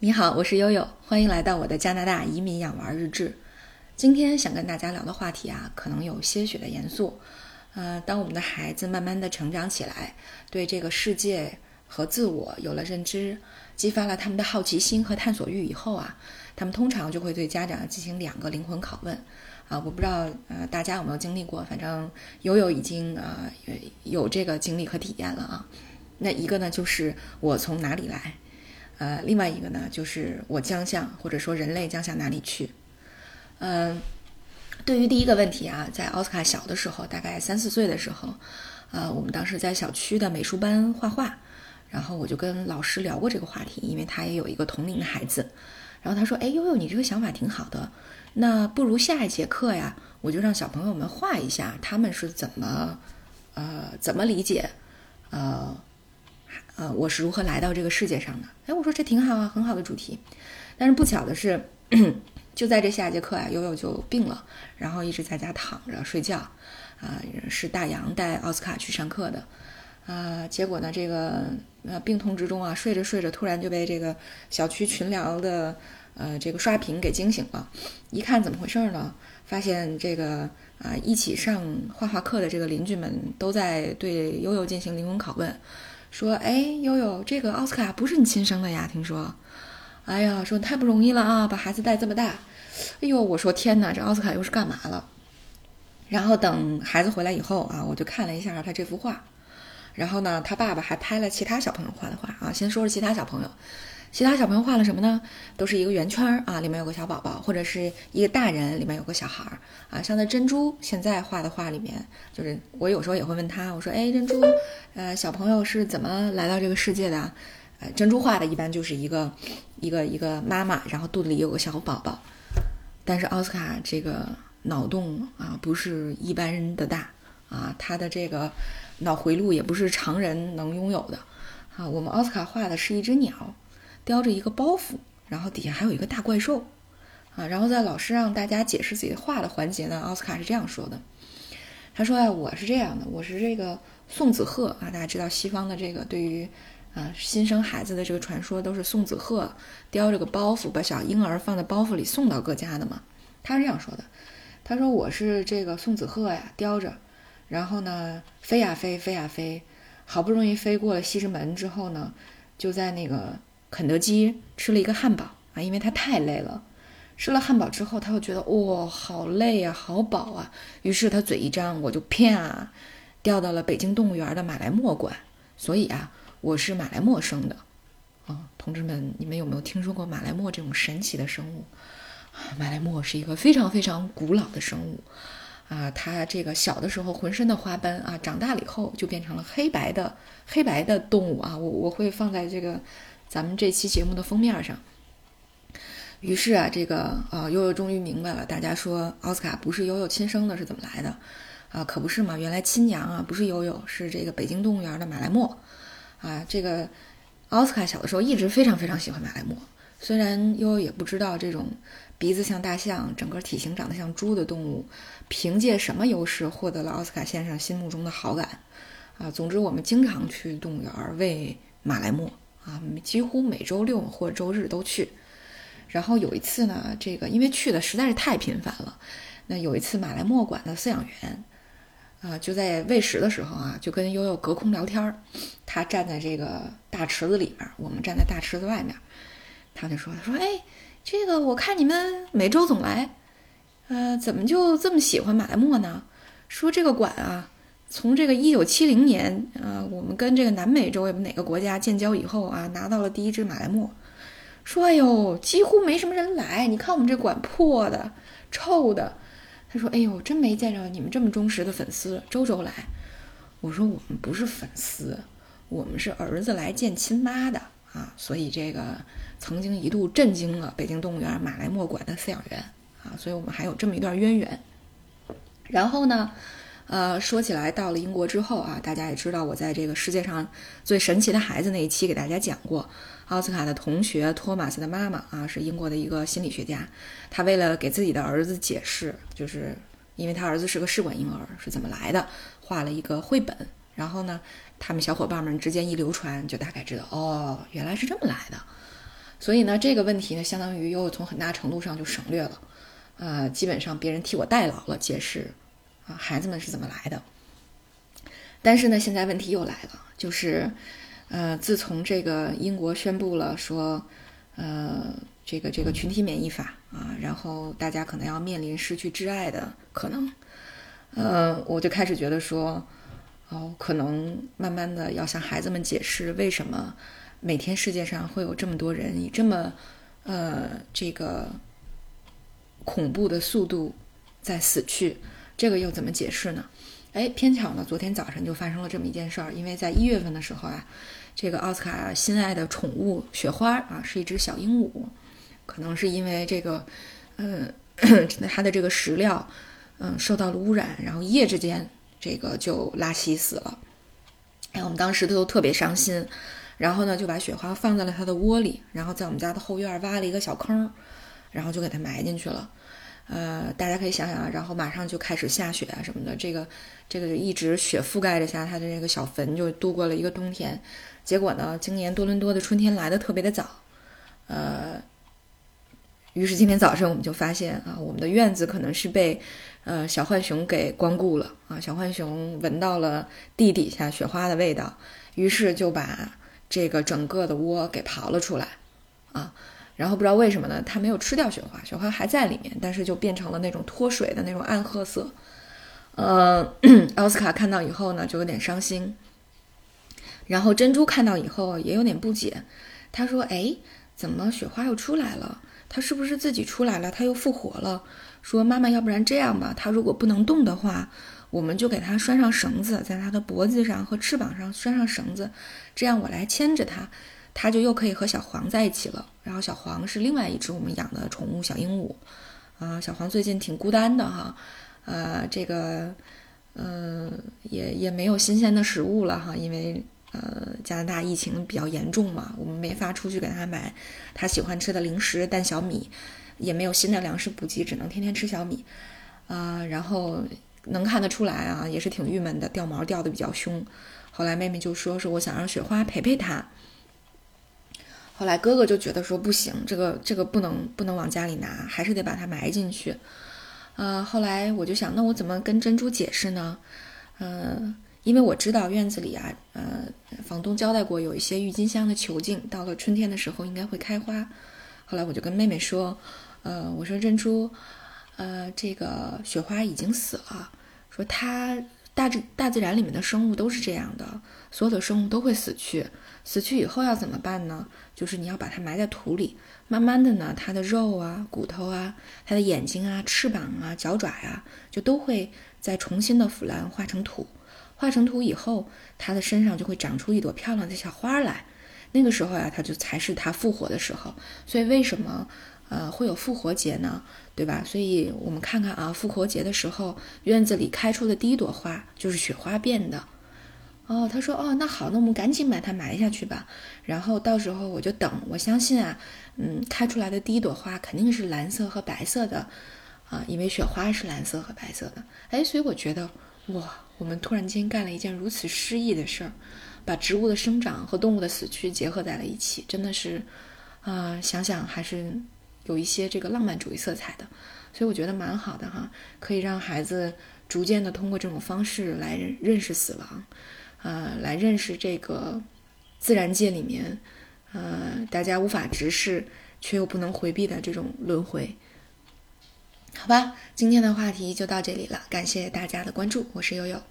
你好，我是悠悠，欢迎来到我的加拿大移民养娃日志。今天想跟大家聊的话题啊，可能有些许的严肃。呃，当我们的孩子慢慢的成长起来，对这个世界和自我有了认知，激发了他们的好奇心和探索欲以后啊，他们通常就会对家长进行两个灵魂拷问。啊，我不知道呃大家有没有经历过，反正悠悠已经啊有这个经历和体验了啊。那一个呢，就是我从哪里来。呃，另外一个呢，就是我将向或者说人类将向哪里去？嗯，对于第一个问题啊，在奥斯卡小的时候，大概三四岁的时候，呃，我们当时在小区的美术班画画，然后我就跟老师聊过这个话题，因为他也有一个同龄的孩子，然后他说：“哎，悠悠，你这个想法挺好的，那不如下一节课呀，我就让小朋友们画一下他们是怎么，呃，怎么理解，呃。”呃，我是如何来到这个世界上的？哎，我说这挺好啊，很好的主题。但是不巧的是，就在这下节课啊，悠悠就病了，然后一直在家躺着睡觉。啊，是大洋带奥斯卡去上课的。啊，结果呢，这个呃病痛之中啊，睡着睡着，突然就被这个小区群聊的呃这个刷屏给惊醒了。一看怎么回事呢？发现这个啊一起上画画课的这个邻居们都在对悠悠进行灵魂拷问。说，哎，悠悠，这个奥斯卡不是你亲生的呀？听说，哎呀，说太不容易了啊，把孩子带这么大。哎呦，我说天哪，这奥斯卡又是干嘛了？然后等孩子回来以后啊，我就看了一下他这幅画，然后呢，他爸爸还拍了其他小朋友画的画啊。先说说其他小朋友。其他小朋友画了什么呢？都是一个圆圈啊，里面有个小宝宝，或者是一个大人，里面有个小孩儿啊。像那珍珠现在画的画里面，就是我有时候也会问他，我说：“哎，珍珠，呃，小朋友是怎么来到这个世界的？”呃，珍珠画的一般就是一个一个一个妈妈，然后肚子里有个小宝宝。但是奥斯卡这个脑洞啊，不是一般人的大啊，他的这个脑回路也不是常人能拥有的啊。我们奥斯卡画的是一只鸟。叼着一个包袱，然后底下还有一个大怪兽，啊，然后在老师让大家解释自己画的环节呢，奥斯卡是这样说的，他说啊，我是这样的，我是这个送子鹤啊，大家知道西方的这个对于啊新生孩子的这个传说都是送子鹤叼着个包袱把小婴儿放在包袱里送到各家的嘛，他是这样说的，他说我是这个送子鹤呀，叼着，然后呢飞呀飞，飞呀飞，好不容易飞过了西直门之后呢，就在那个。肯德基吃了一个汉堡啊，因为他太累了。吃了汉堡之后，他又觉得哇，好累呀，好饱啊。于是他嘴一张，我就啪掉到了北京动物园的马来貘馆。所以啊，我是马来貘生的啊，同志们，你们有没有听说过马来貘这种神奇的生物？马来貘是一个非常非常古老的生物啊，它这个小的时候浑身的花斑啊，长大了以后就变成了黑白的黑白的动物啊。我我会放在这个。咱们这期节目的封面上，于是啊，这个呃悠悠终于明白了，大家说奥斯卡不是悠悠亲生的，是怎么来的？啊，可不是嘛，原来亲娘啊不是悠悠，是这个北京动物园的马来貘。啊，这个奥斯卡小的时候一直非常非常喜欢马来貘，虽然悠悠也不知道这种鼻子像大象、整个体型长得像猪的动物，凭借什么优势获得了奥斯卡先生心目中的好感。啊，总之我们经常去动物园喂马来貘。啊，几乎每周六或者周日都去。然后有一次呢，这个因为去的实在是太频繁了，那有一次马来貘馆的饲养员啊，就在喂食的时候啊，就跟悠悠隔空聊天儿。他站在这个大池子里面，我们站在大池子外面。他就说：“他说，哎，这个我看你们每周总来，呃，怎么就这么喜欢马来貘呢？说这个馆啊。”从这个一九七零年啊，我们跟这个南美洲也不哪个国家建交以后啊，拿到了第一只马来貘，说哎呦，几乎没什么人来。你看我们这馆破的、臭的。他说哎呦，真没见着你们这么忠实的粉丝，周周来。我说我们不是粉丝，我们是儿子来见亲妈的啊。所以这个曾经一度震惊了北京动物园马来貘馆的饲养员啊，所以我们还有这么一段渊源。然后呢？呃，说起来，到了英国之后啊，大家也知道，我在这个世界上最神奇的孩子那一期给大家讲过，奥斯卡的同学托马斯的妈妈啊，是英国的一个心理学家，他为了给自己的儿子解释，就是因为他儿子是个试管婴儿，是怎么来的，画了一个绘本，然后呢，他们小伙伴们之间一流传，就大概知道，哦，原来是这么来的。所以呢，这个问题呢，相当于又从很大程度上就省略了，呃，基本上别人替我代劳了，解释啊孩子们是怎么来的。但是呢，现在问题又来了，就是，呃，自从这个英国宣布了说，呃，这个这个群体免疫法啊，然后大家可能要面临失去挚爱的可能，呃，我就开始觉得说，哦，可能慢慢的要向孩子们解释为什么每天世界上会有这么多人以这么，呃，这个恐怖的速度在死去，这个又怎么解释呢？哎，偏巧呢，昨天早晨就发生了这么一件事儿。因为在一月份的时候啊，这个奥斯卡心爱的宠物雪花啊，是一只小鹦鹉，可能是因为这个，嗯，它的这个食料，嗯，受到了污染，然后一夜之间这个就拉稀死了。哎，我们当时都特别伤心，然后呢就把雪花放在了它的窝里，然后在我们家的后院挖了一个小坑，然后就给它埋进去了。呃，大家可以想想啊，然后马上就开始下雪啊什么的，这个这个一直雪覆盖着下它的这个小坟，就度过了一个冬天。结果呢，今年多伦多的春天来的特别的早，呃，于是今天早上我们就发现啊，我们的院子可能是被呃小浣熊给光顾了啊，小浣熊闻到了地底下雪花的味道，于是就把这个整个的窝给刨了出来啊。然后不知道为什么呢，它没有吃掉雪花，雪花还在里面，但是就变成了那种脱水的那种暗褐色。呃，奥斯卡看到以后呢，就有点伤心。然后珍珠看到以后也有点不解，他说：“哎，怎么雪花又出来了？它是不是自己出来了？它又复活了？”说：“妈妈，要不然这样吧，它如果不能动的话，我们就给它拴上绳子，在它的脖子上和翅膀上拴上绳子，这样我来牵着它。”它就又可以和小黄在一起了。然后小黄是另外一只我们养的宠物小鹦鹉，啊，小黄最近挺孤单的哈，呃，这个，嗯，也也没有新鲜的食物了哈，因为呃加拿大疫情比较严重嘛，我们没法出去给它买它喜欢吃的零食蛋小米，也没有新的粮食补给，只能天天吃小米，啊，然后能看得出来啊，也是挺郁闷的，掉毛掉的比较凶。后来妹妹就说说我想让雪花陪陪它。后来哥哥就觉得说不行，这个这个不能不能往家里拿，还是得把它埋进去。呃，后来我就想，那我怎么跟珍珠解释呢？嗯，因为我知道院子里啊，呃，房东交代过有一些郁金香的球茎，到了春天的时候应该会开花。后来我就跟妹妹说，呃，我说珍珠，呃，这个雪花已经死了，说它。大自大自然里面的生物都是这样的，所有的生物都会死去。死去以后要怎么办呢？就是你要把它埋在土里，慢慢的呢，它的肉啊、骨头啊、它的眼睛啊、翅膀啊、脚爪呀，就都会再重新的腐烂化成土。化成土以后，它的身上就会长出一朵漂亮的小花来。那个时候呀，它就才是它复活的时候。所以为什么？呃，会有复活节呢，对吧？所以我们看看啊，复活节的时候，院子里开出的第一朵花就是雪花变的。哦，他说，哦，那好，那我们赶紧把它埋下去吧。然后到时候我就等，我相信啊，嗯，开出来的第一朵花肯定是蓝色和白色的，啊，因为雪花是蓝色和白色的。哎，所以我觉得，哇，我们突然间干了一件如此诗意的事儿，把植物的生长和动物的死去结合在了一起，真的是，啊，想想还是。有一些这个浪漫主义色彩的，所以我觉得蛮好的哈，可以让孩子逐渐的通过这种方式来认识死亡，呃，来认识这个自然界里面，呃，大家无法直视却又不能回避的这种轮回。好吧，今天的话题就到这里了，感谢大家的关注，我是悠悠。